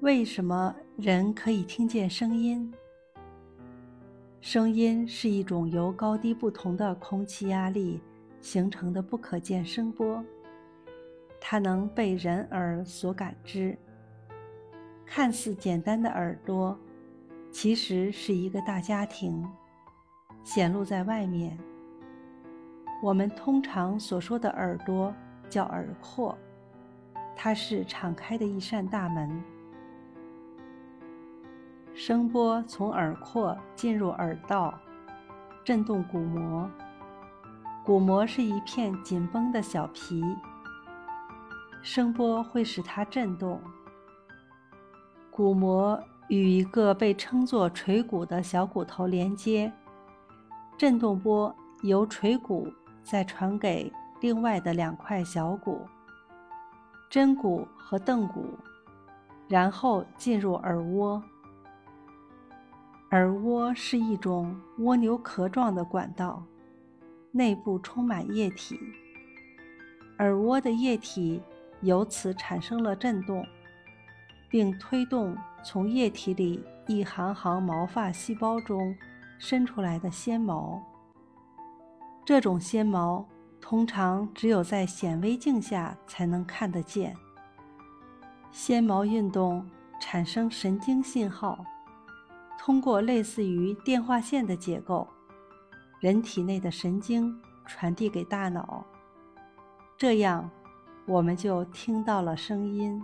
为什么人可以听见声音？声音是一种由高低不同的空气压力形成的不可见声波，它能被人耳所感知。看似简单的耳朵，其实是一个大家庭，显露在外面。我们通常所说的耳朵叫耳廓，它是敞开的一扇大门。声波从耳廓进入耳道，震动鼓膜。鼓膜是一片紧绷的小皮，声波会使它震动。鼓膜与一个被称作锤骨的小骨头连接，振动波由锤骨再传给另外的两块小骨——真骨和凳骨，然后进入耳蜗。耳蜗是一种蜗牛壳状的管道，内部充满液体。耳蜗的液体由此产生了震动，并推动从液体里一行行毛发细胞中伸出来的纤毛。这种纤毛通常只有在显微镜下才能看得见。纤毛运动产生神经信号。通过类似于电话线的结构，人体内的神经传递给大脑，这样我们就听到了声音。